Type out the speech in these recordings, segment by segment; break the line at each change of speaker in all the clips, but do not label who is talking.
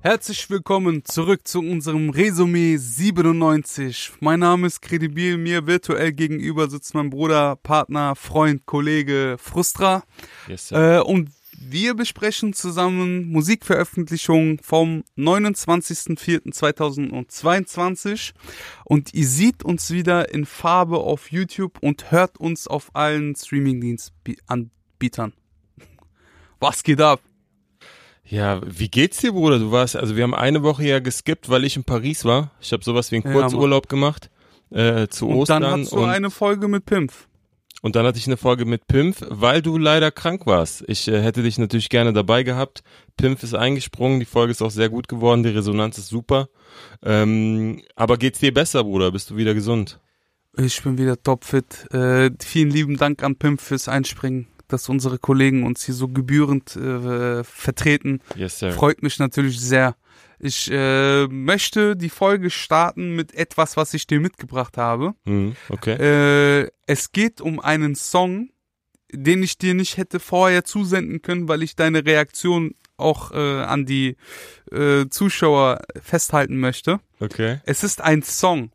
Herzlich willkommen zurück zu unserem Resümee 97. Mein Name ist Credibil, mir virtuell gegenüber sitzt mein Bruder, Partner, Freund, Kollege Frustra.
Yes.
Äh, und wir besprechen zusammen Musikveröffentlichungen vom 29.04.2022 und ihr seht uns wieder in Farbe auf YouTube und hört uns auf allen Streamingdienstanbietern. Was geht ab?
Ja, wie geht's dir, Bruder? Du warst, also wir haben eine Woche ja geskippt, weil ich in Paris war. Ich habe sowas wie einen
Ja,
Kurzurlaub gemacht äh, zu
Und
Ostern
dann hast du
und,
eine Folge mit Pimpf.
Und dann hatte ich eine Folge mit Pimpf, weil du leider krank warst. Ich äh, hätte dich natürlich gerne dabei gehabt. Pimpf ist eingesprungen, die Folge ist auch sehr gut geworden, die Resonanz ist super. Ähm, aber geht's dir besser, Bruder? Bist du wieder gesund?
Ich bin wieder topfit. Äh, vielen lieben Dank an Pimp fürs Einspringen, dass unsere Kollegen uns hier so gebührend äh, vertreten.
Yes, sir.
Freut mich natürlich sehr. Ich äh, möchte die Folge starten mit etwas, was ich dir mitgebracht habe.
Hm, okay.
Äh, es geht um einen Song, den ich dir nicht hätte vorher zusenden können, weil ich deine Reaktion auch äh, an die äh, Zuschauer festhalten möchte.
Okay.
Es ist ein Song,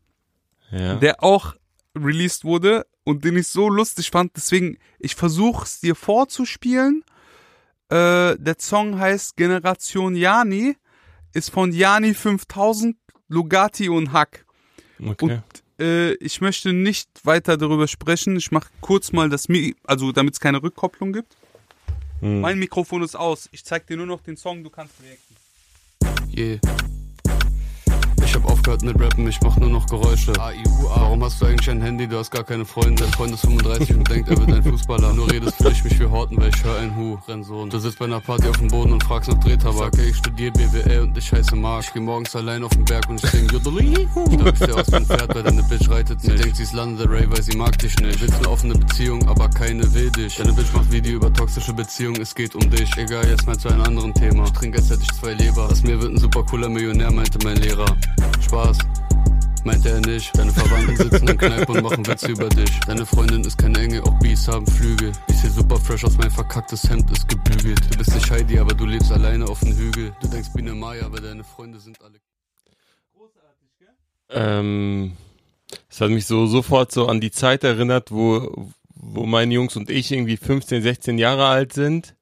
Ja.
der auch released wurde und den ich so lustig fand. Deswegen, ich versuche es dir vorzuspielen. Äh, der Song heißt Generation Yani, ist von Yani 5000, Lugatti und Hack.
Okay.
Äh, ich möchte nicht weiter darüber sprechen. Ich mache kurz mal das, Mi also damit es keine Rückkopplung gibt.
Hm.
Mein Mikrofon ist aus. Ich zeig dir nur noch den Song, du kannst reacten.
Yeah. Ich hab aufgehört mit Rappen, ich mach nur noch Geräusche. Warum hast du eigentlich ein Handy, du hast gar keine Freunde? Dein Freund ist 35 und denkt, er wird ein Fußballer. Nur redest fühl ich mich wie Horten, weil ich hör ein Hu, Rennsohn. Du sitzt bei einer Party auf dem Boden und fragst nach Drehtabak. Ey, ich studier BWL und ich heiße Mark. Ich geh morgens allein auf den Berg und ich sing Jodeli. Da ich dir aus ein Pferd, weil deine Bitch reitet nicht. Sie denkt, sie ist Lana Rey, weil sie mag dich nicht. Willst eine offene Beziehung, aber keine will dich. Deine Bitch macht Video über toxische Beziehungen, es geht um dich. Egal, jetzt mal zu einem anderen Thema. Ich trinke, als hätte ich zwei Leber. Aus mir wird ein super cooler Millionär, meinte mein Lehrer. Spaß. Meinte er nicht. Deine Verwandten sitzen in Kneipe und machen Witze über dich. Deine Freundin ist keine Engel, auch Bees haben Flügel. Ich seh super fresh aus, mein verkacktes Hemd ist gebügelt. Du bist nicht Heidi, aber du lebst alleine auf dem Hügel. Du denkst Biene Maya, aber deine Freunde sind alle.
Ähm, es hat mich so sofort so an die Zeit erinnert, wo, wo meine Jungs und ich irgendwie 15, 16 Jahre alt sind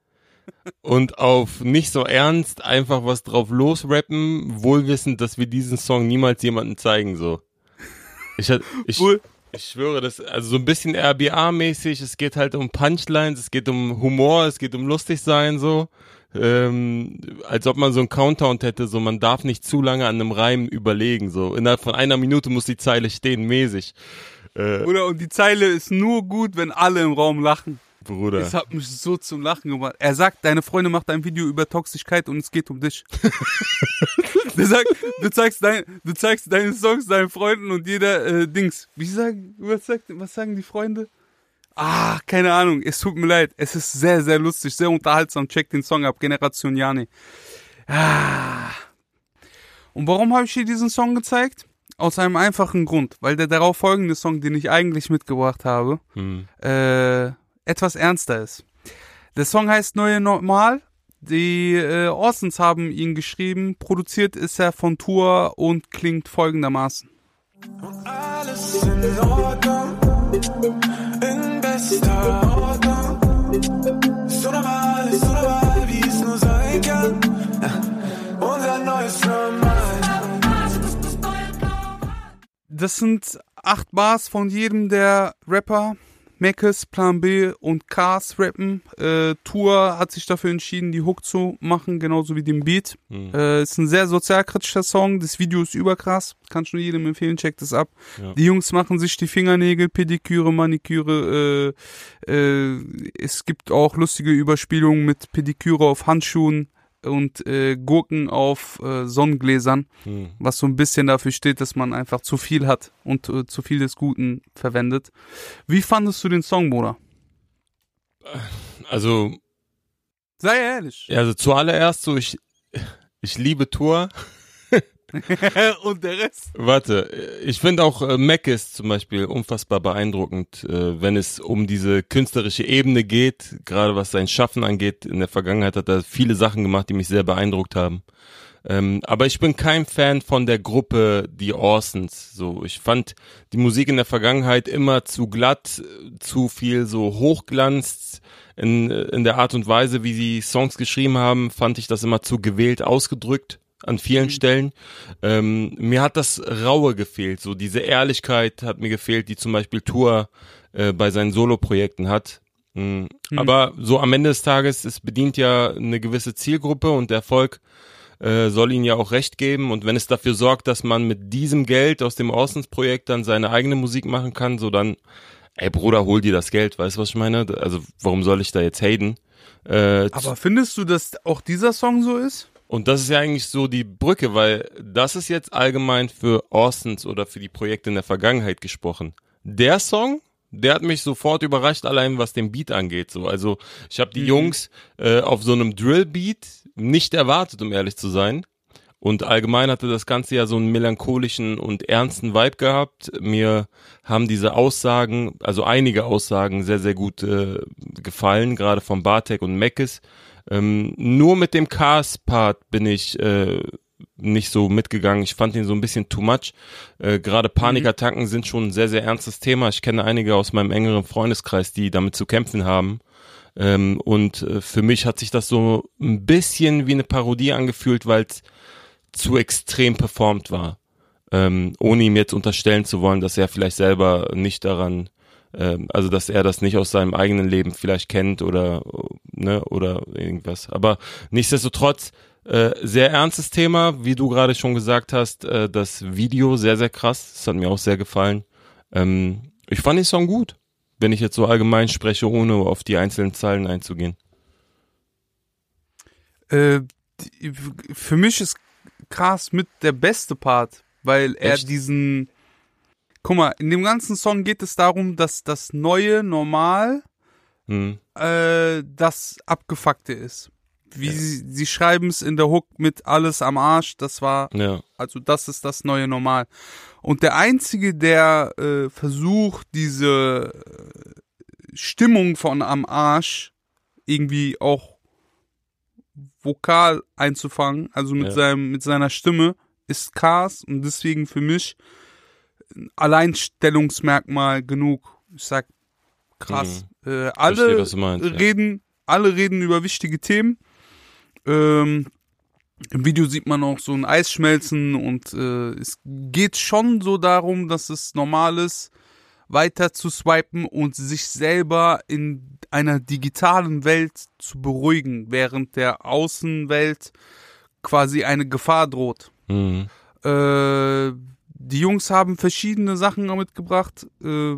und auf nicht so ernst einfach was drauf losrappen, wohlwissend, dass wir diesen Song niemals jemandem zeigen, so. Ich, hat- ich,
Cool.
ich schwöre, das, also so ein bisschen RBA-mäßig, es geht halt um Punchlines, es geht um Humor, es geht um lustig sein, so. Ähm, als ob man so einen Countdown hätte, so man darf nicht zu lange an einem Reim überlegen, so. Innerhalb von einer Minute muss die Zeile stehen, mäßig. Äh,
Oder und die Zeile ist nur gut, wenn alle im Raum lachen.
Bruder.
Das hat mich so zum Lachen gemacht. Er sagt, deine Freunde macht ein Video über Toxigkeit und es geht um dich. Der sagt, du zeigst, dein, du zeigst deine Songs deinen Freunden und jeder äh, Dings. Wie sagen, was, sagt, was sagen die Freunde? Ah, keine Ahnung. Es tut mir leid. Es ist sehr, sehr lustig, sehr unterhaltsam. Check den Song ab. Generation Jani. Ah. Und warum habe ich dir diesen Song gezeigt? Aus einem einfachen Grund. Weil der darauf folgende Song, den ich eigentlich mitgebracht habe,
Hm.
äh, etwas ernster ist. Der Song heißt Neue Normal. Die äh, Orsons haben ihn geschrieben. Produziert ist er von Tour und klingt folgendermaßen.
Alles in Ordnung, in bester Ordnung. So normal, so normal, wie es nur sein kann. Unser neues Normal.
Das sind acht Bars von jedem der Rapper. Meckes, Plan B und Cars rappen. Äh, Tour hat sich dafür entschieden, die Hook zu machen, genauso wie den Beat.
Hm.
Äh, ist ein sehr sozialkritischer Song. Das Video ist überkrass. Kann schon jedem empfehlen, checkt es ab.
Ja.
Die Jungs machen sich die Fingernägel, Pediküre, Maniküre. Äh, äh, es gibt auch lustige Überspielungen mit Pediküre auf Handschuhen und äh, Gurken auf äh, Sonnengläsern,
Hm.
was so ein bisschen dafür steht, dass man einfach zu viel hat und äh, zu viel des Guten verwendet. Wie fandest du den Song, Bruder?
Also,
Sei ehrlich.
ja, also zuallererst so, ich, ich liebe Tour.
und der Rest.
Warte, ich finde auch äh, Mac ist zum Beispiel unfassbar beeindruckend, äh, wenn es um diese künstlerische Ebene geht, gerade was sein Schaffen angeht. In der Vergangenheit hat er viele Sachen gemacht, die mich sehr beeindruckt haben. Ähm, aber ich bin kein Fan von der Gruppe die Orsons. So, ich fand die Musik in der Vergangenheit immer zu glatt, zu viel so Hochglanz. In, in der Art und Weise, wie sie Songs geschrieben haben, fand ich das immer zu gewählt ausgedrückt an vielen Stellen. Ähm, mir hat das Raue gefehlt, so diese Ehrlichkeit hat mir gefehlt, die zum Beispiel Tour äh, bei seinen Solo-Projekten hat. Mhm. Aber so am Ende des Tages, es bedient ja eine gewisse Zielgruppe und der Erfolg äh, soll ihnen ja auch recht geben. Und wenn es dafür sorgt, dass man mit diesem Geld aus dem Orsons-Projekt dann seine eigene Musik machen kann, so dann, ey Bruder, hol dir das Geld, weißt du, was ich meine? Also warum soll ich da jetzt haten? Äh,
Aber findest du, dass auch dieser Song so ist?
Und das ist ja eigentlich so die Brücke, weil das ist jetzt allgemein für Orsons oder für die Projekte in der Vergangenheit gesprochen. Der Song, der hat mich sofort überrascht, allein was den Beat angeht. So, also ich habe die Jungs äh, auf so einem Drill-Beat nicht erwartet, um ehrlich zu sein. Und allgemein hatte das Ganze ja so einen melancholischen und ernsten Vibe gehabt. Mir haben diese Aussagen, also einige Aussagen, sehr, sehr gut äh, gefallen, gerade von Bartek und Meckes. Ähm, nur mit dem Cars-Part bin ich äh, nicht so mitgegangen. Ich fand ihn so ein bisschen too much. Äh, Gerade Panikattacken sind schon ein sehr, sehr ernstes Thema. Ich kenne einige aus meinem engeren Freundeskreis, die damit zu kämpfen haben. Ähm, und äh, für mich hat sich das so ein bisschen wie eine Parodie angefühlt, weil es zu extrem performt war. Ähm, ohne ihm jetzt unterstellen zu wollen, dass er vielleicht selber nicht daran, ähm, also dass er das nicht aus seinem eigenen Leben vielleicht kennt oder ne oder irgendwas. Aber nichtsdestotrotz äh, sehr ernstes Thema, wie du gerade schon gesagt hast. Äh, das Video sehr sehr krass, das hat mir auch sehr gefallen. Ähm, ich fand den Song gut, wenn ich jetzt so allgemein spreche, ohne auf die einzelnen Zeilen einzugehen.
Äh, die, für mich ist krass mit der beste Part, weil er
Echt?
diesen. Guck mal, in dem ganzen Song geht es darum, dass das neue Normal
Hm.
äh, das Abgefuckte ist. Wie sie, sie schreiben es in der Hook mit alles am Arsch, das war,
Ja.
also das ist das neue Normal. Und der Einzige, der äh, versucht, diese äh, Stimmung von am Arsch irgendwie auch vokal einzufangen, also mit
Ja.
seinem, mit seiner Stimme, ist Cars und deswegen für mich ein Alleinstellungsmerkmal genug. Ich sag krass. Äh, alle
Verstehe, meinst, ja.
reden, alle reden über wichtige Themen. Ähm, Im Video sieht man auch so ein Eis schmelzen und äh, es geht schon so darum, dass es normal ist, weiter zu swipen und sich selber in einer digitalen Welt zu beruhigen, während der Außenwelt quasi eine Gefahr droht.
Mhm.
Äh, die Jungs haben verschiedene Sachen mitgebracht. Äh,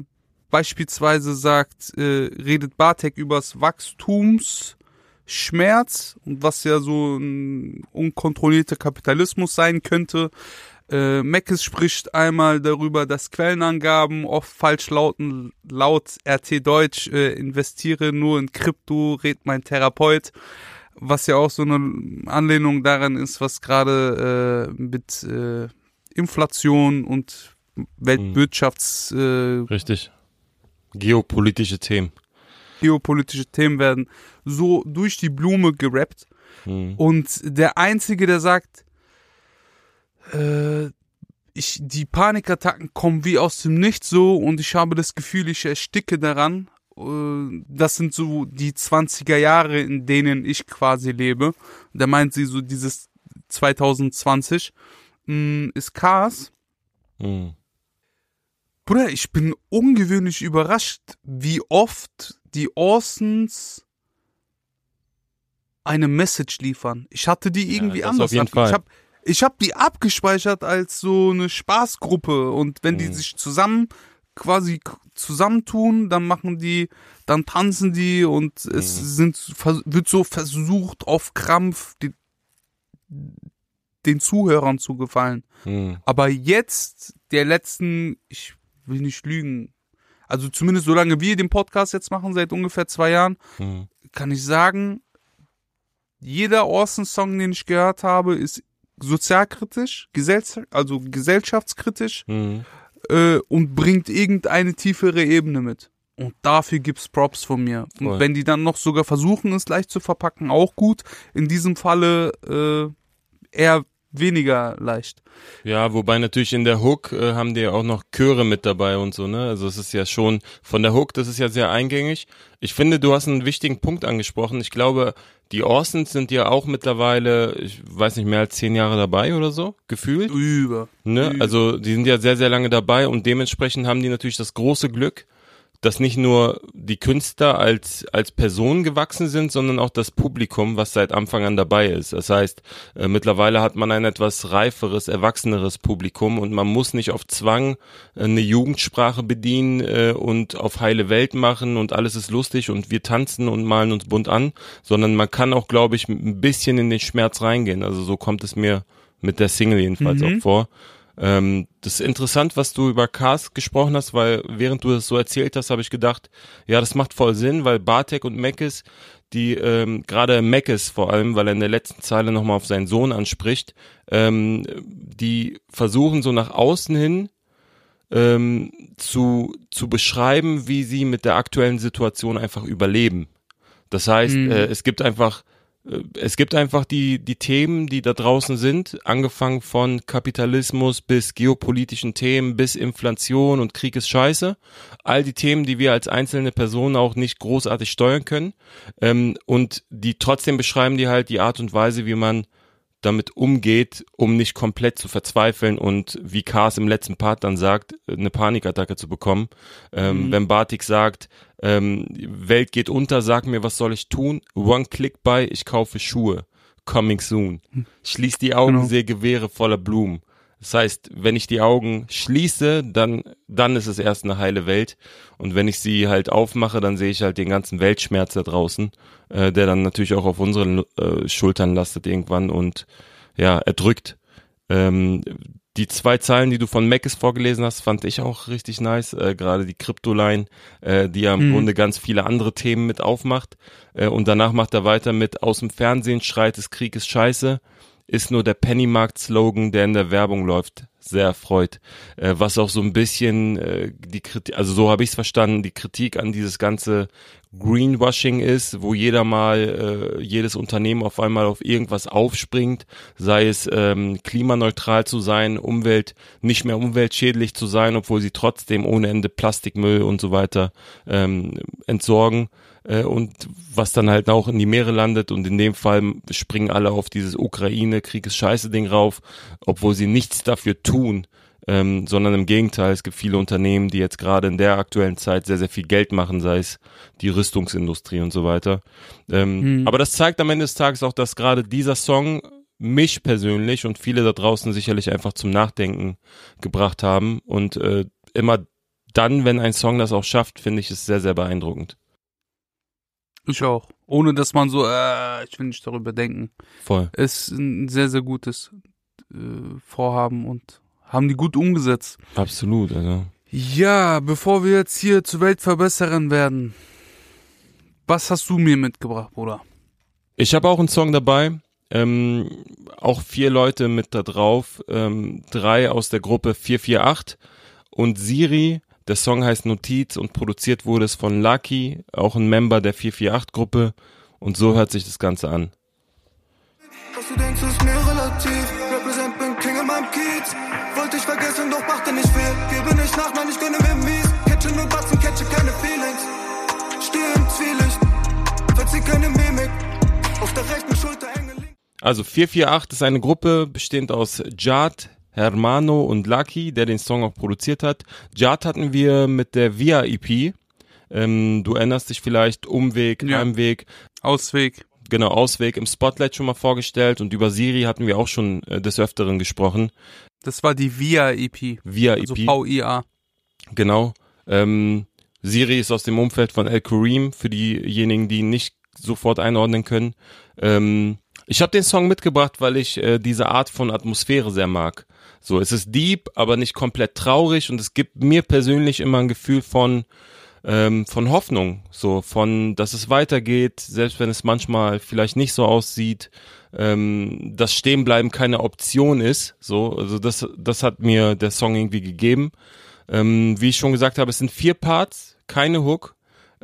beispielsweise sagt, äh, redet Bartek übers Wachstumsschmerz und was ja so ein unkontrollierter Kapitalismus sein könnte. Äh, Meckes spricht einmal darüber, dass Quellenangaben oft falsch lauten. Laut RT Deutsch äh, investiere nur in Krypto, rät mein Therapeut. Was ja auch so eine Anlehnung daran ist, was gerade äh, mit äh, Inflation und Weltwirtschafts äh,
Richtig. Geopolitische Themen.
geopolitische Themen werden so durch die Blume gerappt.
Mhm.
Und der Einzige, der sagt, äh, ich, die Panikattacken kommen wie aus dem Nichts so und ich habe das Gefühl, ich ersticke daran. Äh, Das sind so die 20er Jahre, in denen ich quasi lebe. Da meint sie so dieses 2020 mh, ist Chaos.
Mhm.
Bruder, ich bin ungewöhnlich überrascht, wie oft die Orsons eine Message liefern. Ich hatte die irgendwie
das
anders.
auf jeden Fall.
Ich habe ich hab die abgespeichert als so eine Spaßgruppe und wenn die
Mhm.
sich zusammen quasi zusammentun, dann machen die, dann tanzen die und es
Mhm.
sind vers- wird so versucht auf Krampf die, den Zuhörern zu gefallen.
Mhm.
Aber jetzt, der letzten, ich will nicht lügen, also zumindest solange wir den Podcast jetzt machen, seit ungefähr zwei Jahren,
Mhm.
kann ich sagen, jeder Orson-Song, den ich gehört habe, ist sozialkritisch, gesells also gesellschaftskritisch
Mhm.
äh, und bringt irgendeine tiefere Ebene mit. Und dafür gibt's Props von mir. Und
Voll.
wenn die dann noch sogar versuchen, es leicht zu verpacken, auch gut. In diesem Falle äh, eher weniger leicht.
Ja, wobei natürlich in der Hook äh, haben die ja auch noch Chöre mit dabei und so, ne? Also es ist ja schon von der Hook, das ist ja sehr eingängig. Ich finde, du hast einen wichtigen Punkt angesprochen. Ich glaube, die Orsons sind ja auch mittlerweile, ich weiß nicht, mehr als zehn Jahre dabei oder so, gefühlt.
Über.
Ne?
Mhm.
Also die sind ja sehr, sehr lange dabei und dementsprechend haben die natürlich das große Glück, dass nicht nur die Künstler als, als Personen gewachsen sind, sondern auch das Publikum, was seit Anfang an dabei ist. Das heißt, äh, mittlerweile hat man ein etwas reiferes, erwachseneres Publikum und man muss nicht auf Zwang äh, eine Jugendsprache bedienen äh, und auf heile Welt machen und alles ist lustig und wir tanzen und malen uns bunt an, sondern man kann auch, glaube ich, ein bisschen in den Schmerz reingehen. Also so kommt es mir mit der Single jedenfalls
Mhm.
auch vor. Ähm, das ist interessant, was du über Cars gesprochen hast, weil während du das so erzählt hast, habe ich gedacht, ja, das macht voll Sinn, weil Bartek und Meckes, die ähm, gerade Meckes vor allem, weil er in der letzten Zeile nochmal auf seinen Sohn anspricht, ähm, die versuchen so nach außen hin ähm, zu, zu beschreiben, wie sie mit der aktuellen Situation einfach überleben. Das heißt,
Mhm.
äh, es gibt einfach es gibt einfach die, die Themen, die da draußen sind, angefangen von Kapitalismus bis geopolitischen Themen, bis Inflation und Krieg ist scheiße. All die Themen, die wir als einzelne Personen auch nicht großartig steuern können. Ähm, und die trotzdem beschreiben die halt die Art und Weise, wie man damit umgeht, um nicht komplett zu verzweifeln und wie Kars im letzten Part dann sagt, eine Panikattacke zu bekommen. Ähm,
Mhm.
Wenn Batik sagt, ähm, Welt geht unter, sag mir, was soll ich tun? One click by, ich kaufe Schuhe. Coming soon. Schließ die Augen,
Genau.
sehe Gewehre voller Blumen. Das heißt, wenn ich die Augen schließe, dann, dann ist es erst eine heile Welt. Und wenn ich sie halt aufmache, dann sehe ich halt den ganzen Weltschmerz da draußen, äh, der dann natürlich auch auf unseren äh, Schultern lastet irgendwann und ja, erdrückt. Ähm, die zwei Zeilen, die du von Mackes vorgelesen hast, fand ich auch richtig nice. Äh, Gerade die Kryptoline, äh, die ja im
Mhm.
Grunde ganz viele andere Themen mit aufmacht. Äh, und danach macht er weiter mit Aus dem Fernsehen schreit es Krieg ist scheiße. Ist nur der Pennymarkt-Slogan, der in der Werbung läuft, sehr erfreut. Äh, was auch so ein bisschen äh, die Kritik, also so habe ich es verstanden, die Kritik an dieses ganze Greenwashing ist, wo jeder mal, äh, jedes Unternehmen auf einmal auf irgendwas aufspringt, sei es ähm, klimaneutral zu sein, Umwelt, nicht mehr umweltschädlich zu sein, obwohl sie trotzdem ohne Ende Plastikmüll und so weiter ähm, entsorgen und was dann halt auch in die Meere landet und in dem Fall springen alle auf dieses Ukraine-Krieg ist scheiße Ding rauf, obwohl sie nichts dafür tun, ähm, sondern im Gegenteil, es gibt viele Unternehmen, die jetzt gerade in der aktuellen Zeit sehr, sehr viel Geld machen, sei es die Rüstungsindustrie und so weiter. Ähm,
Mhm.
Aber das zeigt am Ende des Tages auch, dass gerade dieser Song mich persönlich und viele da draußen sicherlich einfach zum Nachdenken gebracht haben und äh, immer dann, wenn ein Song das auch schafft, finde ich es sehr, sehr beeindruckend.
Ich auch. Ohne dass man so, äh, ich will nicht darüber denken.
Voll.
Ist ein sehr, sehr gutes äh, Vorhaben und haben die gut umgesetzt.
Absolut, also.
Ja, bevor wir jetzt hier zur Weltverbesserin werden, was hast du mir mitgebracht, Bruder?
Ich habe auch einen Song dabei. Ähm, auch vier Leute mit da drauf. Ähm, drei aus der Gruppe 448 und Siri. Der Song heißt Notiz und produziert wurde es von Lucky, auch ein Member der 448-Gruppe. Und so hört sich das Ganze an.
Was du denkst, ist mir relativ. Represent bin King in meinem Kiez. Wollte ich vergessen, doch machte nicht viel. Gebe nicht nach, nein, ich gönne mir mies. Catche nur Batzen, catche keine Feelings. Stehe im Zwielicht, verzieh keine Mimik. Auf der rechten Schulter enge.
Also 448 ist eine Gruppe bestehend aus Jad, Hermano und Lucky, der den Song auch produziert hat. Jad hatten wir mit der Via EP. Ähm, du erinnerst dich vielleicht, Umweg,
Ja.
Heimweg,
Ausweg.
genau, Ausweg im Spotlight schon mal vorgestellt und über Siri hatten wir auch schon äh, des Öfteren gesprochen.
Das war die VIA EP.
Via
Also
EP,
V-I-A.
genau. Ähm, Siri ist aus dem Umfeld von El Kareem, für diejenigen, die ihn nicht sofort einordnen können. Ähm, ich habe den Song mitgebracht, weil ich äh, diese Art von Atmosphäre sehr mag. So, es ist deep, aber nicht komplett traurig und es gibt mir persönlich immer ein Gefühl von ähm, von Hoffnung, so von, dass es weitergeht, selbst wenn es manchmal vielleicht nicht so aussieht. ähm, dass Stehenbleiben keine Option ist. So, also das, das hat mir der Song irgendwie gegeben. Ähm, wie ich schon gesagt habe, es sind vier Parts, keine Hook.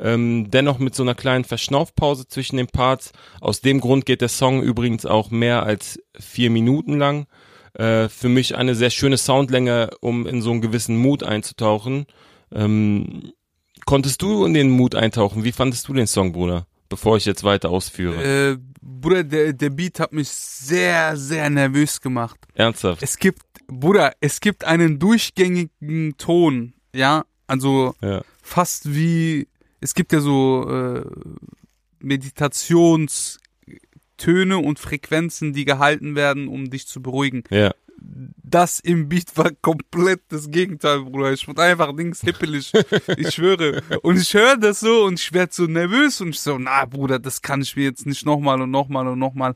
Ähm, dennoch mit so einer kleinen Verschnaufpause zwischen den Parts. Aus dem Grund geht der Song übrigens auch mehr als vier Minuten lang. Äh, für mich eine sehr schöne Soundlänge, um in so einen gewissen Mut einzutauchen. Ähm, konntest du in den Mut eintauchen? Wie fandest du den Song, Bruder? Bevor ich jetzt weiter ausführe.
Äh, Bruder, der, der Beat hat mich sehr, sehr nervös gemacht.
Ernsthaft?
Es gibt, Bruder, es gibt einen durchgängigen Ton, ja, also
Ja.
fast wie, es gibt ja so äh, Meditationstöne und Frequenzen, die gehalten werden, um dich zu beruhigen.
Ja.
Das im Beat war komplett das Gegenteil, Bruder. Ich wurde einfach Dings hippelig. ich schwöre. Und ich höre das so und ich werde so nervös und ich so, na Bruder, das kann ich mir jetzt nicht nochmal und nochmal und nochmal.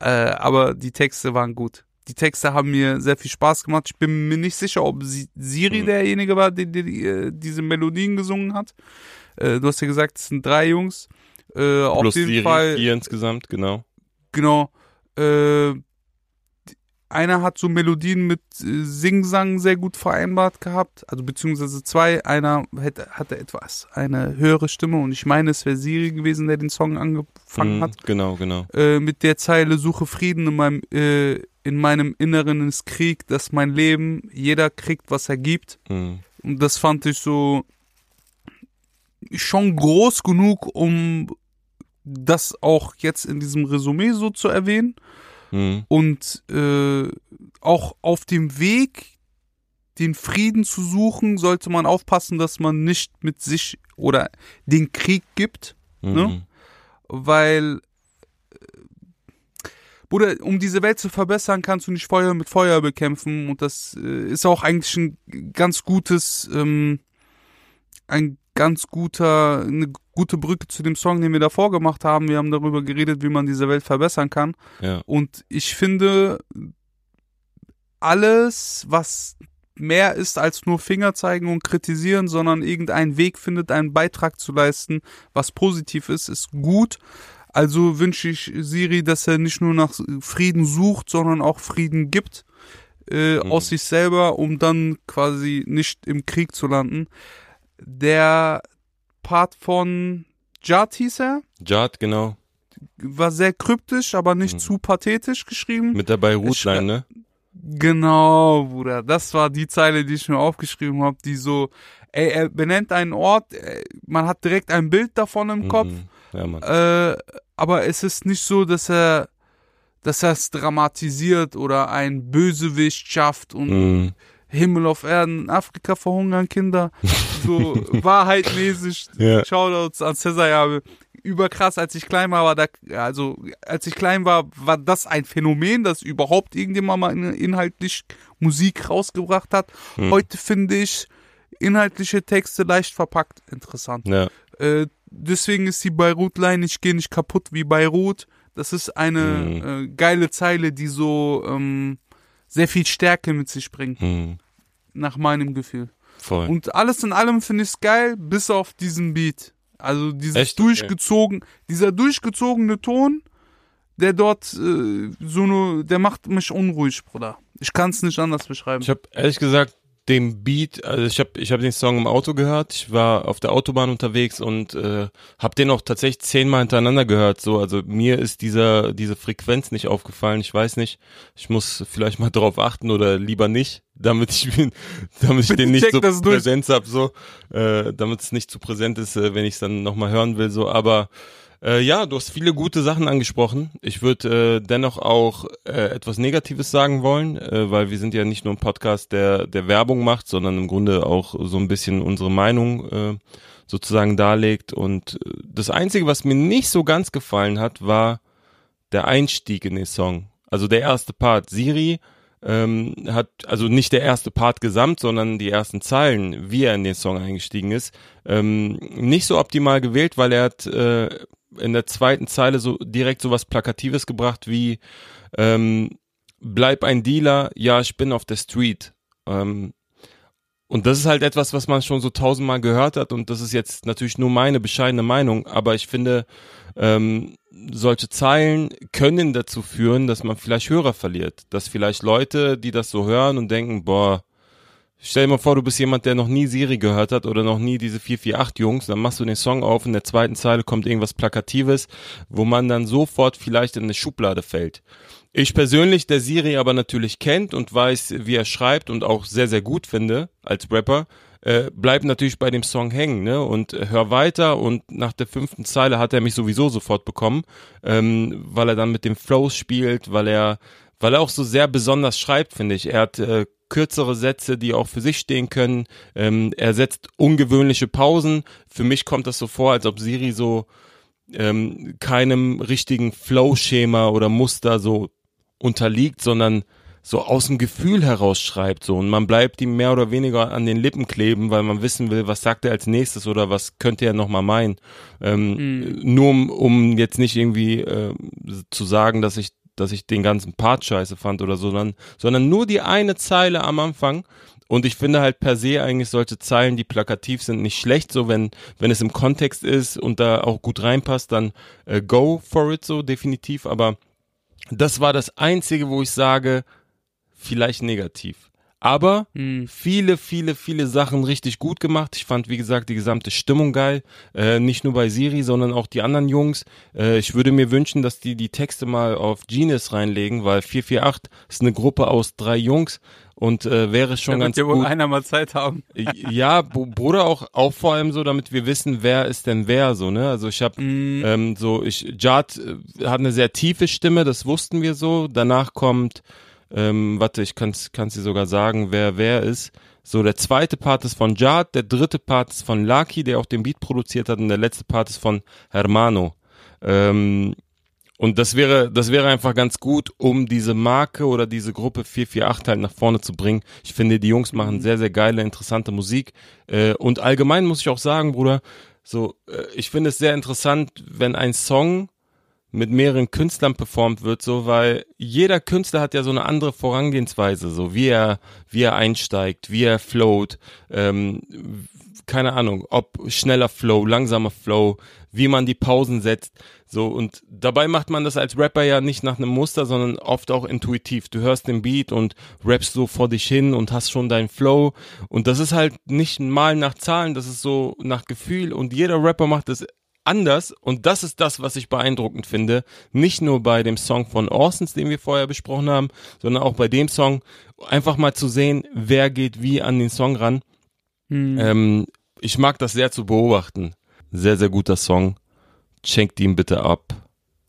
Äh, aber die Texte waren gut. Die Texte haben mir sehr viel Spaß gemacht. Ich bin mir nicht sicher, ob Si- Siri
Mhm.
derjenige war, der, der die, äh, diese Melodien gesungen hat. Äh, du hast ja gesagt, es sind drei Jungs. Äh, auf
Plus
jeden
Siri,
Fall
vier insgesamt, genau.
Genau. Äh, einer hat so Melodien mit äh, Singsang sehr gut vereinbart gehabt, also beziehungsweise zwei. Einer hätte, hatte etwas eine höhere Stimme und ich meine, es wäre Siri gewesen, der den Song angefangen
Mhm,
hat.
Genau, genau.
Äh, mit der Zeile Suche Frieden in meinem äh, in meinem Inneren ist Krieg, das ist mein Leben. Jeder kriegt, was er gibt.
Mhm.
Und das fand ich so schon groß genug, um das auch jetzt in diesem Resümee so zu erwähnen.
Mhm.
Und äh, auch auf dem Weg, den Frieden zu suchen, sollte man aufpassen, dass man nicht mit sich oder den Krieg gibt,
Mhm.
Ne? weil äh, Bruder, um diese Welt zu verbessern, kannst du nicht Feuer mit Feuer bekämpfen und das äh, ist auch eigentlich ein ganz gutes, ähm, ein ganz guter, eine gute Brücke zu dem Song, den wir davor gemacht haben. Wir haben darüber geredet, wie man diese Welt verbessern kann.
Ja.
Und ich finde, alles, was mehr ist als nur Finger zeigen und kritisieren, sondern irgendeinen Weg findet, einen Beitrag zu leisten, was positiv ist, ist gut. Also wünsche ich Siri, dass er nicht nur nach Frieden sucht, sondern auch Frieden gibt äh,
Mhm.
aus sich selber, um dann quasi nicht im Krieg zu landen. Der Part von Jad hieß er,
Jad, genau.
war sehr kryptisch, aber nicht
Mhm.
zu pathetisch geschrieben.
Mit der Beirut-Line, ne?
Genau, Bruder. Das war die Zeile, die ich mir aufgeschrieben habe, die so, ey, er benennt einen Ort, äh, man hat direkt ein Bild davon im Kopf,
Mhm. Ja, Mann.
äh, aber es ist nicht so, dass er, dass er es dramatisiert oder ein Bösewicht schafft und
Mhm.
Himmel auf Erden, in Afrika verhungern Kinder. So wahrheitmäßig.
Ja.
Shoutouts an Cesar Jabe. Überkrass, als ich klein war, war da, also als ich klein war, war das ein Phänomen, dass überhaupt irgendjemand mal in- inhaltlich Musik rausgebracht hat.
Hm.
Heute finde ich inhaltliche Texte leicht verpackt interessant.
Ja.
Äh, deswegen ist die Beirut-Line, ich gehe nicht kaputt wie Beirut. Das ist eine äh, geile Zeile, die so ähm, sehr viel Stärke mit sich bringt,
Mhm.
Nach meinem Gefühl.
Voll.
Und alles in allem finde ich es geil, bis auf diesen Beat. Also dieses
Echt?
durchgezogen, dieser durchgezogene Ton, der dort äh, so nur, der macht mich unruhig, Bruder. Ich kann es nicht anders beschreiben.
Ich habe ehrlich gesagt den Beat, also ich habe ich hab den Song im Auto gehört, ich war auf der Autobahn unterwegs und äh, habe den auch tatsächlich zehnmal hintereinander gehört. So, also mir ist dieser diese Frequenz nicht aufgefallen. Ich weiß nicht, ich muss vielleicht mal drauf achten oder lieber nicht, damit ich bin, damit ich den nicht
Check
so. Präsenz hab, so, äh, damit es nicht zu präsent ist, äh, wenn ich es dann nochmal hören will. So, aber äh, ja, du hast viele gute Sachen angesprochen. Ich würde äh, dennoch auch äh, etwas Negatives sagen wollen, äh, weil wir sind ja nicht nur ein Podcast, der der Werbung macht, sondern im Grunde auch so ein bisschen unsere Meinung äh, sozusagen darlegt. Und äh, das Einzige, was mir nicht so ganz gefallen hat, war der Einstieg in den Song. Also der erste Part. Siri ähm, hat, also nicht der erste Part gesamt, sondern die ersten Zeilen, wie er in den Song eingestiegen ist, ähm, nicht so optimal gewählt, weil er hat äh, in der zweiten Zeile so direkt so was Plakatives gebracht wie ähm, bleib ein Dealer, ja, ich bin auf der Street. Ähm, und das ist halt etwas, was man schon so tausendmal gehört hat und das ist jetzt natürlich nur meine bescheidene Meinung, aber ich finde, ähm, solche Zeilen können dazu führen, dass man vielleicht Hörer verliert, dass vielleicht Leute, die das so hören und denken, boah, Stell dir mal vor, du bist jemand, der noch nie Siri gehört hat oder noch nie diese 448 Jungs, dann machst du den Song auf, in der zweiten Zeile kommt irgendwas Plakatives, wo man dann sofort vielleicht in eine Schublade fällt. Ich persönlich, der Siri aber natürlich kennt und weiß, wie er schreibt und auch sehr, sehr gut finde als Rapper, äh, bleib natürlich bei dem Song hängen, ne? Und äh, hör weiter und nach der fünften Zeile hat er mich sowieso sofort bekommen, ähm, weil er dann mit dem Flows spielt, weil er, weil er auch so sehr besonders schreibt, finde ich. Er hat äh, kürzere Sätze, die auch für sich stehen können. Ähm, er setzt ungewöhnliche Pausen. Für mich kommt das so vor, als ob Siri so ähm, keinem richtigen Flow-Schema oder Muster so unterliegt, sondern so aus dem Gefühl heraus schreibt so und man bleibt ihm mehr oder weniger an den Lippen kleben, weil man wissen will, was sagt er als nächstes oder was könnte er nochmal meinen. Ähm, mhm. Nur um, um jetzt nicht irgendwie äh, zu sagen, dass ich dass ich den ganzen Part scheiße fand oder so, sondern, sondern nur die eine Zeile am Anfang. Und ich finde halt per se eigentlich solche Zeilen, die plakativ sind, nicht schlecht. So, wenn, wenn es im Kontext ist und da auch gut reinpasst, dann äh, go for it so, definitiv. Aber das war das Einzige, wo ich sage, vielleicht negativ. Aber mhm. viele, viele, viele Sachen richtig gut gemacht. Ich fand, wie gesagt, die gesamte Stimmung geil. Äh, nicht nur bei Siri, sondern auch die anderen Jungs. Äh, ich würde mir wünschen, dass die die Texte mal auf Genius reinlegen, weil 448 ist eine Gruppe aus drei Jungs und äh, wäre schon
damit
ganz
wohl
gut.
einer mal Zeit haben.
ja, Bruder auch auch vor allem so, damit wir wissen, wer ist denn wer so, ne? Also ich habe mm. ähm, so ich Jad äh, hat eine sehr tiefe Stimme, das wussten wir so. Danach kommt ähm, warte, ich kann es dir sogar sagen, wer wer ist. So, der zweite Part ist von Jad, der dritte Part ist von Lucky, der auch den Beat produziert hat, und der letzte Part ist von Hermano. Ähm, und das wäre, das wäre einfach ganz gut, um diese Marke oder diese Gruppe 448 halt nach vorne zu bringen. Ich finde, die Jungs machen mhm. sehr, sehr geile, interessante Musik. Äh, und allgemein muss ich auch sagen, Bruder, so, äh, ich finde es sehr interessant, wenn ein Song mit mehreren Künstlern performt wird, so, weil jeder Künstler hat ja so eine andere Vorangehensweise, so wie er, wie er einsteigt, wie er float, ähm, keine Ahnung, ob schneller Flow, langsamer Flow, wie man die Pausen setzt, so. Und dabei macht man das als Rapper ja nicht nach einem Muster, sondern oft auch intuitiv. Du hörst den Beat und rappst so vor dich hin und hast schon deinen Flow. Und das ist halt nicht mal nach Zahlen, das ist so nach Gefühl. Und jeder Rapper macht das anders und das ist das, was ich beeindruckend finde. Nicht nur bei dem Song von Orsons, den wir vorher besprochen haben, sondern auch bei dem Song einfach mal zu sehen, wer geht wie an den Song ran. Mhm. Ähm, ich mag das sehr zu beobachten. Sehr, sehr guter Song. Schenkt ihn bitte ab.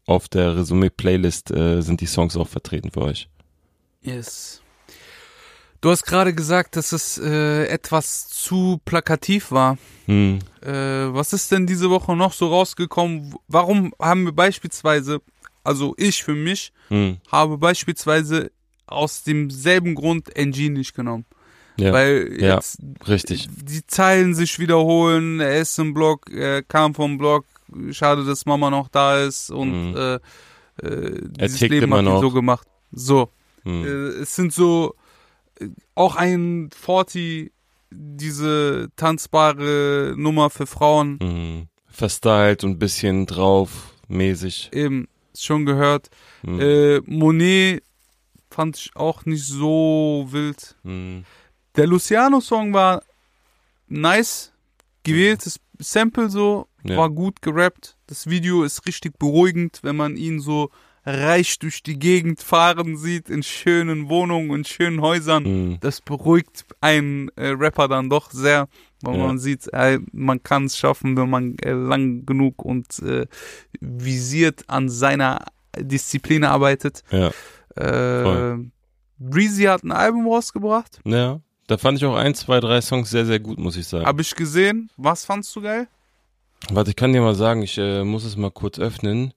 Auf der Resümee-Playlist äh, sind die Songs auch vertreten für euch.
Yes. Du hast gerade gesagt, dass es äh, etwas zu plakativ war. Hm. Äh, was ist denn diese Woche noch so rausgekommen? Warum haben wir beispielsweise, also ich für mich, hm. habe beispielsweise aus demselben Grund NG nicht genommen.
Ja,
Weil jetzt
ja, richtig.
die Zeilen sich wiederholen, er ist im Blog, er kam vom Blog, schade, dass Mama noch da ist und hm. äh, äh, dieses Leben hat ihn so gemacht. So. Hm. Äh, es sind so auch ein 40, diese tanzbare Nummer für Frauen.
Mhm. Verstylt und bisschen drauf, mäßig.
Eben, schon gehört. Mhm. Äh, Monet fand ich auch nicht so wild. Mhm. Der Luciano-Song war nice, gewähltes Sample so, ja. war gut gerappt. Das Video ist richtig beruhigend, wenn man ihn so reich durch die Gegend fahren sieht, in schönen Wohnungen und schönen Häusern. Mhm. Das beruhigt einen äh, Rapper dann doch sehr, weil ja. man sieht, äh, man kann es schaffen, wenn man äh, lang genug und äh, visiert an seiner Disziplin arbeitet.
Ja.
Äh, Breezy hat ein Album rausgebracht.
Ja. Da fand ich auch ein, zwei, drei Songs sehr, sehr gut, muss ich sagen.
Hab ich gesehen. Was fandst du geil?
Warte, ich kann dir mal sagen, ich äh, muss es mal kurz öffnen.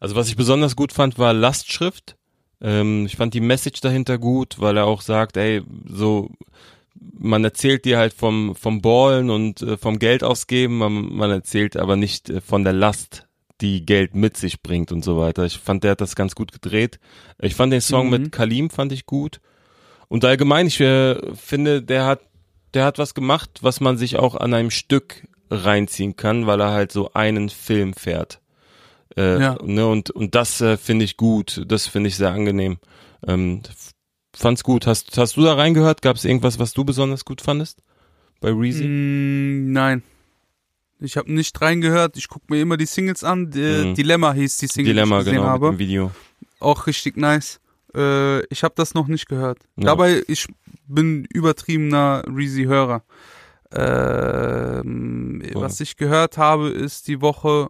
Also was ich besonders gut fand, war Lastschrift. Ähm, ich fand die Message dahinter gut, weil er auch sagt, ey, so man erzählt dir halt vom vom Ballen und äh, vom Geld ausgeben, man, man erzählt aber nicht äh, von der Last, die Geld mit sich bringt und so weiter. Ich fand, der hat das ganz gut gedreht. Ich fand den Song mhm. mit Kalim fand ich gut. Und allgemein, ich äh, finde, der hat der hat was gemacht, was man sich auch an einem Stück reinziehen kann, weil er halt so einen Film fährt. Äh,
Ja.
ne, und, und das äh, finde ich gut, das finde ich sehr angenehm. Ähm, fand's gut. Hast, hast du da reingehört? Gab es irgendwas, was du besonders gut fandest? Bei Reezy?
Mm, nein. Ich habe nicht reingehört. Ich gucke mir immer die Singles an. Die,
Mhm.
Dilemma hieß die Single,
Dilemma,
die ich gesehen
genau,
habe.
mit dem Video.
Auch richtig nice. Äh, ich habe das noch nicht gehört.
Ja.
Dabei, ich bin übertriebener Reezy-Hörer. Ähm. Was ich gehört habe, ist die Woche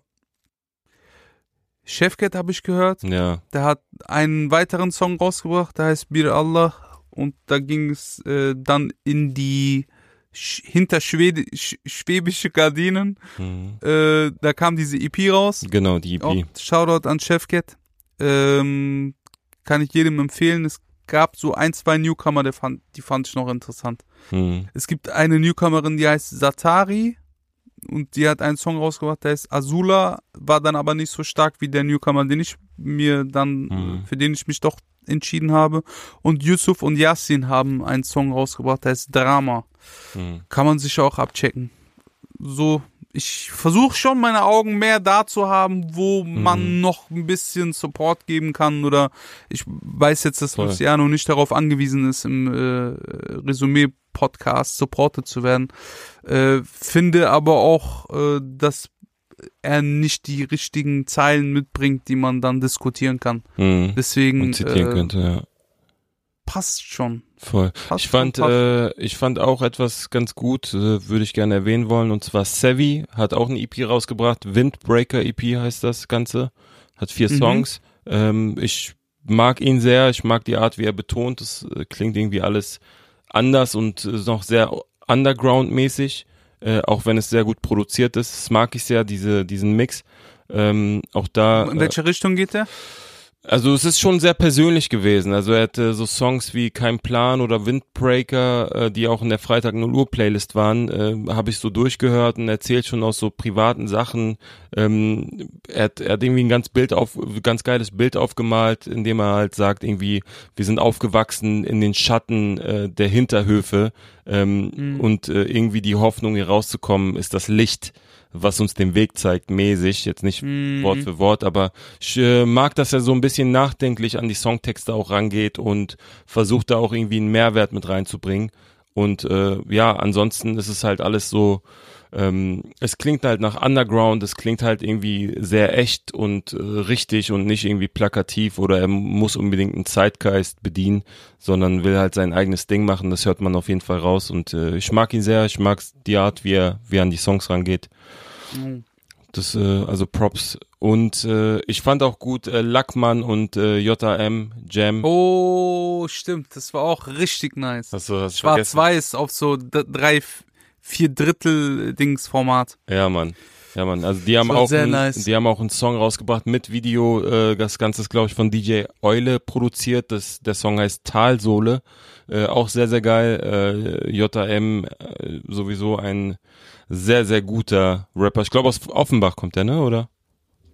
Chefcat habe ich gehört.
Ja,
Der hat einen weiteren Song rausgebracht, der heißt Bir Allah. Und da ging es äh, dann in die Sch hinter Schwede Sch schwäbische Gardinen.
mhm.
Äh, da kam diese EP raus.
genau, die EP.
Auch Shoutout an Chefcat. Ähm, kann ich jedem empfehlen. Es gab so ein, zwei Newcomer, der fand, die fand ich noch interessant.
Mhm.
Es gibt eine Newcomerin, die heißt Satari. Und die hat einen Song rausgebracht, der heißt Azula, war dann aber nicht so stark wie der Newcomer, den ich mir dann,
Mhm.
für den ich mich doch entschieden habe. Und Yusuf und Yassin haben einen Song rausgebracht, der heißt Drama.
Mhm.
Kann man sich auch abchecken. So, ich versuche schon meine Augen mehr da zu haben, wo
Mhm.
man noch ein bisschen Support geben kann oder ich weiß jetzt, dass
Voll.
Luciano nicht darauf angewiesen ist, im äh, Resümee-Podcast supported zu werden. Äh, finde aber auch, äh, dass er nicht die richtigen Zeilen mitbringt, die man dann diskutieren kann.
Mhm.
Deswegen
Und zitieren
äh,
könnte, ja.
passt schon.
Voll.
Passt
Ich fand,
schon,
äh, ich fand auch etwas ganz gut, äh, würde ich gerne erwähnen wollen, und zwar Savvy hat auch eine EP rausgebracht, Windbreaker EP heißt das Ganze, hat vier
Mhm.
Songs. Ähm, ich mag ihn sehr, ich mag die Art, wie er betont, das äh, klingt irgendwie alles anders und äh, noch sehr Underground-mäßig, äh, auch wenn es sehr gut produziert ist. Das mag ich sehr, diese, diesen Mix. Ähm, auch da.
In
äh,
welche Richtung geht der?
Also es ist schon sehr persönlich gewesen. Also er hatte so Songs wie Kein Plan oder Windbreaker, äh, die auch in der Freitag 0 Uhr Playlist waren, äh, habe ich so durchgehört und erzählt schon aus so privaten Sachen. Ähm, er, hat, er hat irgendwie ein ganz Bild auf, ganz geiles Bild aufgemalt, in dem er halt sagt irgendwie, wir sind aufgewachsen in den Schatten äh, der Hinterhöfe ähm,
Mhm.
und äh, irgendwie die Hoffnung hier rauszukommen ist das Licht, was uns den Weg zeigt, mäßig, jetzt nicht
Mhm.
Wort für Wort, aber ich äh, mag, dass er so ein bisschen nachdenklich an die Songtexte auch rangeht und versucht da auch irgendwie einen Mehrwert mit reinzubringen. Und äh, ja, ansonsten ist es halt alles so, ähm, es klingt halt nach Underground, es klingt halt irgendwie sehr echt und äh, richtig und nicht irgendwie plakativ oder er muss unbedingt einen Zeitgeist bedienen, sondern will halt sein eigenes Ding machen, das hört man auf jeden Fall raus und äh, ich mag ihn sehr, ich mag die Art, wie er, wie er an die Songs rangeht.
Mhm.
Das, äh, also Props. Und äh, ich fand auch gut äh, Lackmann und äh, JM Jam.
Oh, stimmt. Das war auch richtig nice.
Hast du das?
Schwarz-Weiß auf so drei, vier Drittel Dings Format.
Ja, Mann. Ja, Mann. Also die haben auch,
sehr
ein,
nice.
die haben auch einen Song rausgebracht mit Video. Äh, das Ganze ist, glaube ich, von DJ Eule produziert. Das, der Song heißt Talsohle. Äh, auch sehr, sehr geil. Äh, JM äh, sowieso ein sehr, sehr guter Rapper. Ich glaube, aus Offenbach kommt der, ne? Oder?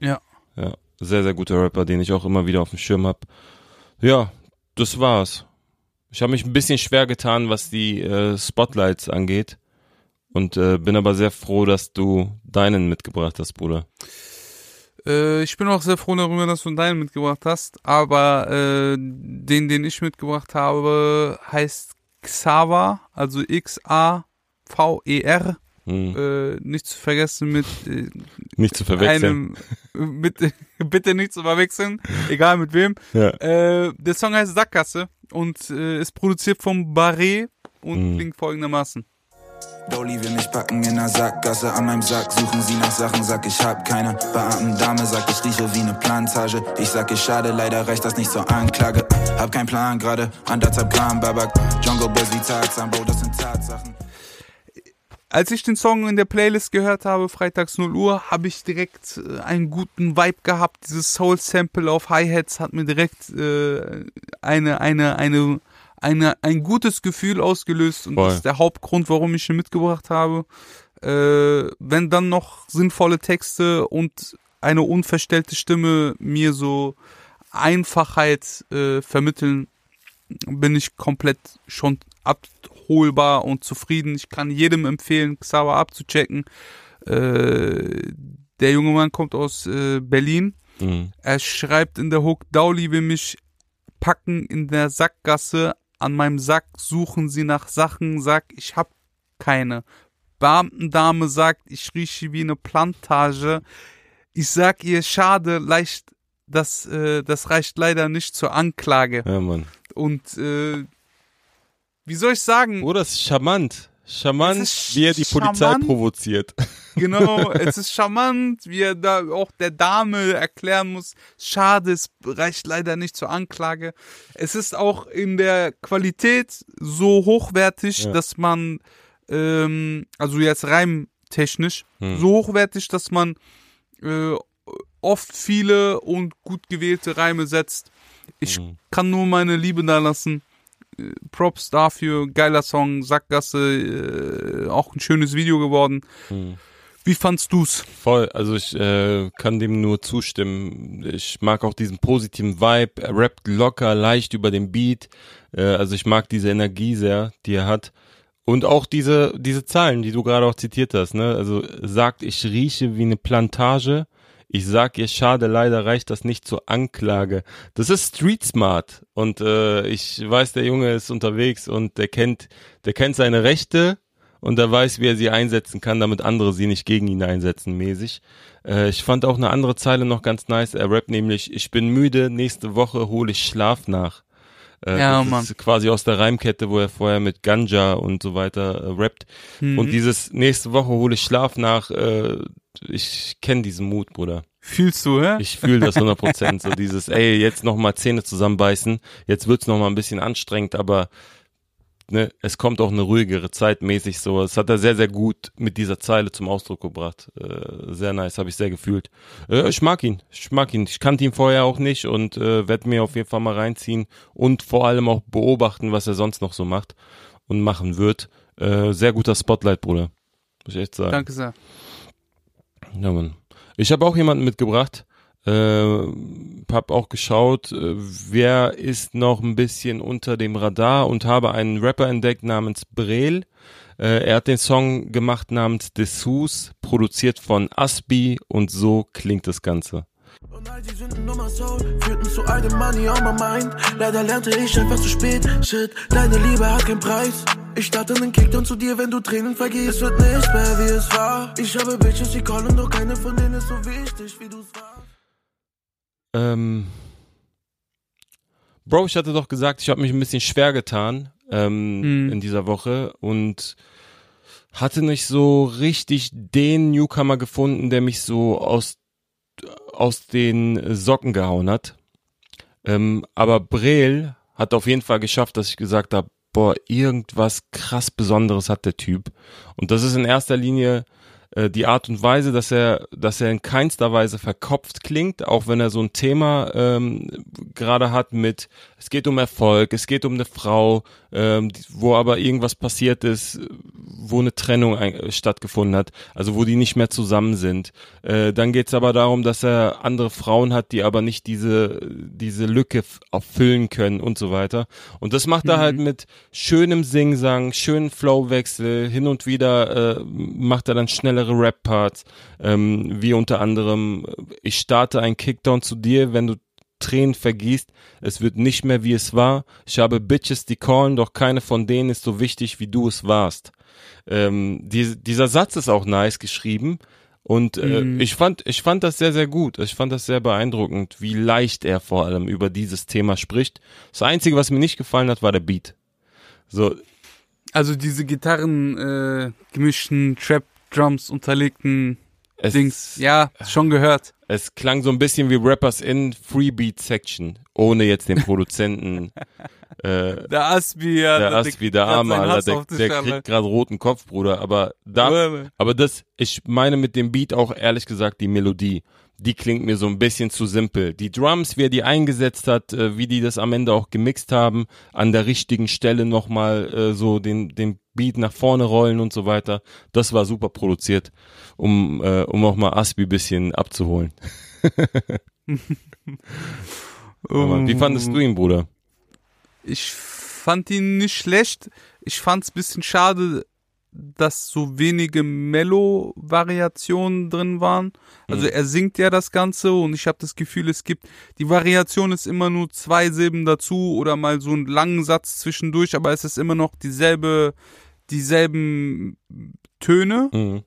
Ja.
Ja, sehr, sehr guter Rapper, den ich auch immer wieder auf dem Schirm hab. Ja, das war's. Ich habe mich ein bisschen schwer getan, was die äh, Spotlights angeht. Und äh, bin aber sehr froh, dass du deinen mitgebracht hast, Bruder.
Äh, ich bin auch sehr froh darüber, dass du deinen mitgebracht hast. Aber äh, den, den ich mitgebracht habe, heißt Xaver, also X-A-V-E-R.
Hm.
Äh, nicht zu vergessen mit äh,
Nicht zu verwechseln.
einem, mit, bitte nicht zu verwechseln, egal mit wem.
Ja.
Äh, der Song heißt Sackgasse und äh, ist produziert vom Barret und
Mhm.
klingt folgendermaßen.
Dolly will mich packen in der Sackgasse. An meinem Sack suchen sie nach Sachen, sag ich hab keine. Beamtendame sagt, ich rieche wie ne Plantage. Ich sag, ich schade, leider reicht das nicht zur Anklage. Hab keinen Plan gerade, anderthalb Gramm Babak. Jungle Bells wie Tarzan, Bro, das sind Tatsachen.
Als ich den Song in der Playlist gehört habe, freitags 0 Uhr, habe ich direkt äh, einen guten Vibe gehabt. Dieses Soul-Sample auf Hi-Hats hat mir direkt äh, eine, eine, eine, eine, ein gutes Gefühl ausgelöst und
Voll.
das ist der Hauptgrund, warum ich ihn mitgebracht habe. Äh, wenn dann noch sinnvolle Texte und eine unverstellte Stimme mir so Einfachheit äh, vermitteln, bin ich komplett schon ab abholbar und zufrieden. Ich kann jedem empfehlen, Xaver abzuchecken. Äh, der junge Mann kommt aus äh, Berlin.
Mhm.
Er schreibt in der Hook, Dauli will mich packen in der Sackgasse. An meinem Sack suchen sie nach Sachen, sag, ich hab keine. Beamtendame sagt, ich rieche wie eine Plantage. Ich sag ihr, schade, leicht, das, äh, das reicht leider nicht zur Anklage.
Ja, Mann.
Und äh, wie soll ich sagen?
Oh, das ist charmant. Charmant,
Es ist
wie er die Polizei
charmant.
provoziert.
Genau, es ist charmant, wie er da auch der Dame erklären muss, schade, es reicht leider nicht zur Anklage. Es ist auch in der Qualität so hochwertig,
Ja.
dass man, ähm, also jetzt reimtechnisch,
Hm.
so hochwertig, dass man äh, oft viele und gut gewählte Reime setzt. Ich
Hm.
kann nur meine Liebe da lassen. Äh, Props dafür, geiler Song, Sackgasse, äh, auch ein schönes Video geworden.
Hm.
Wie fandst du's?
Voll, also ich äh, kann dem nur zustimmen. Ich mag auch diesen positiven Vibe. Er rappt locker, leicht über den Beat. Äh, also ich mag diese Energie sehr, die er hat. Und auch diese, diese Zahlen, die du gerade auch zitiert hast, ne? Also sagt, ich rieche wie eine Plantage. Ich sag ihr, schade, leider reicht das nicht zur Anklage. Das ist Street Smart. Und äh, ich weiß, der Junge ist unterwegs und der kennt, der kennt seine Rechte und er weiß, wie er sie einsetzen kann, damit andere sie nicht gegen ihn einsetzen, mäßig. Äh, ich fand auch eine andere Zeile noch ganz nice. Er rappt nämlich, ich bin müde, nächste Woche hole ich Schlaf nach. Äh,
Ja,
das
Mann.
ist quasi aus der Reimkette, wo er vorher mit Ganja und so weiter äh, rappt.
Mhm.
Und dieses nächste Woche hole ich Schlaf nach, äh, ich kenne diesen Mut, Bruder.
Fühlst du, hä?
Ich fühle das 100 Prozent. So dieses, ey, jetzt noch mal Zähne zusammenbeißen. Jetzt wird's noch mal ein bisschen anstrengend, aber ne, es kommt auch eine ruhigere Zeit mäßig so. Das hat er sehr, sehr gut mit dieser Zeile zum Ausdruck gebracht. Äh, sehr nice, habe ich sehr gefühlt. Äh, ich mag ihn, ich mag ihn. Ich kannte ihn vorher auch nicht und äh, werde mir auf jeden Fall mal reinziehen und vor allem auch beobachten, was er sonst noch so macht und machen wird. Äh, sehr guter Spotlight, Bruder. Muss ich echt sagen.
Danke sehr.
Ja, Mann. Ich habe auch jemanden mitgebracht. Äh, hab auch geschaut, äh, wer ist noch ein bisschen unter dem Radar und habe einen Rapper entdeckt namens Brel. Äh, er hat den Song gemacht namens Dessous, produziert von Aspi und so klingt das Ganze.
Und all die Sünden Nummer Soul führten zu all dem Money on my mind. Leider lernte ich einfach zu spät. Shit, deine Liebe hat keinen Preis. Ich starte einen Kickdown zu dir, wenn du Tränen vergehst. Es wird nicht mehr wie es war. Ich habe Bitches, die callen, doch keine von denen ist so wichtig, wie du's warst.
Ähm, Bro, ich hatte doch gesagt, ich habe mich ein bisschen schwer getan ähm,
Mhm.
in dieser Woche und hatte nicht so richtig den Newcomer gefunden, der mich so aus, aus den Socken gehauen hat. Ähm, aber Brel hat auf jeden Fall geschafft, dass ich gesagt habe, boah, irgendwas krass Besonderes hat der Typ. Und das ist in erster Linie äh, die Art und Weise, dass er, dass er in keinster Weise verkopft klingt, auch wenn er so ein Thema ähm, gerade hat mit, es geht um Erfolg, es geht um eine Frau, ähm, wo aber irgendwas passiert ist, wo eine Trennung ein, äh, stattgefunden hat, also wo die nicht mehr zusammen sind. Äh, dann geht's aber darum, dass er andere Frauen hat, die aber nicht diese, diese Lücke auffüllen können und so weiter. Und das macht er halt mit schönem Singsang, schönen Flowwechsel, hin und wieder äh, macht er dann schnellere Rap-Parts, ähm, wie unter anderem, äh, ich starte ein Kickdown zu dir, wenn du Tränen vergießt, es wird nicht mehr wie es war. Ich habe Bitches, die callen, doch keine von denen ist so wichtig, wie du es warst. Ähm, die, dieser Satz ist auch nice geschrieben und äh,
Mhm.
ich fand, ich fand das sehr, sehr gut. Ich fand das sehr beeindruckend, wie leicht er vor allem über dieses Thema spricht. Das Einzige, was mir nicht gefallen hat, war der Beat. So,
Also diese Gitarren äh, gemischten Trap Drums unterlegten
es,
Dings. Ja, schon gehört.
es klang so ein bisschen wie Rappers in Freebeat Section, ohne jetzt den Produzenten äh,
Der Aspi, ja.
der Aspi, der Arme, Alter, der, der kriegt gerade roten Kopf, Bruder. Aber da, aber das, ich meine mit dem Beat auch ehrlich gesagt die Melodie. Die klingt mir so ein bisschen zu simpel. Die Drums, wie er die eingesetzt hat, äh, wie die das am Ende auch gemixt haben, an der richtigen Stelle nochmal äh, so den, den Beat nach vorne rollen und so weiter. Das war super produziert, um, äh, um auch mal Aspi bisschen abzuholen. Aber wie fandest du ihn, Bruder?
Ich fand ihn nicht schlecht. Ich fand's bisschen schade, dass so wenige Mellow-Variationen drin waren. Also
Mhm.
er singt ja das Ganze und ich habe das Gefühl, es gibt, die Variation ist immer nur zwei Silben dazu oder mal so einen langen Satz zwischendurch, aber es ist immer noch dieselbe, dieselben Töne.
Mhm.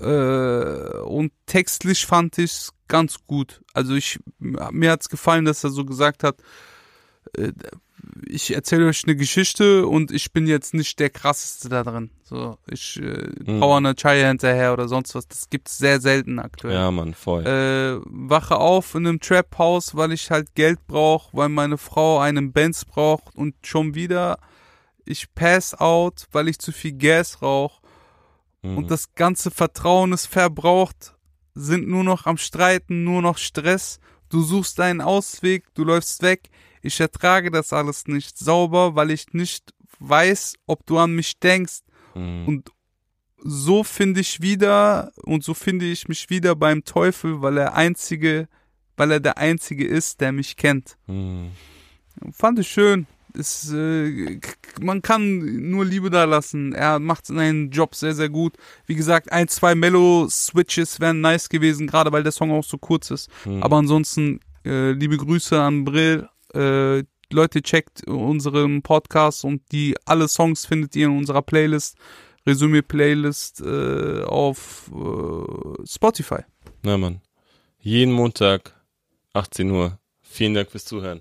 Äh, und textlich fand ich's ganz gut. Also ich mir hat's gefallen, dass er so gesagt hat, äh, ich erzähle euch eine Geschichte und ich bin jetzt nicht der krasseste da drin. So, ich äh,
Mhm.
hau eine Chaya hinterher oder sonst was. Das gibt's sehr selten aktuell.
Ja, Mann, voll.
Äh, wache auf in einem Trap-Haus, weil ich halt Geld brauche, weil meine Frau einen Benz braucht und schon wieder ich pass out, weil ich zu viel Gas rauche
Mhm.
und das ganze Vertrauen ist verbraucht, sind nur noch am Streiten, nur noch Stress. Du suchst einen Ausweg, du läufst weg. Ich ertrage das alles nicht sauber, weil ich nicht weiß, ob du an mich denkst.
Mhm.
Und so finde ich wieder und so finde ich mich wieder beim Teufel, weil er einzige, weil er der einzige ist, der mich kennt.
Mhm.
Fand ich schön. Es, äh, man kann nur Liebe da lassen. Er macht seinen Job sehr, sehr gut. Wie gesagt, ein, zwei Mellow-Switches wären nice gewesen, gerade weil der Song auch so kurz ist.
Mhm.
Aber ansonsten, äh, liebe Grüße an Brill. Äh, Leute, checkt unseren Podcast und die alle Songs findet ihr in unserer Playlist, Resümee-Playlist äh, auf äh, Spotify.
Na, Mann. Jeden Montag, 18 Uhr. Vielen Dank fürs Zuhören.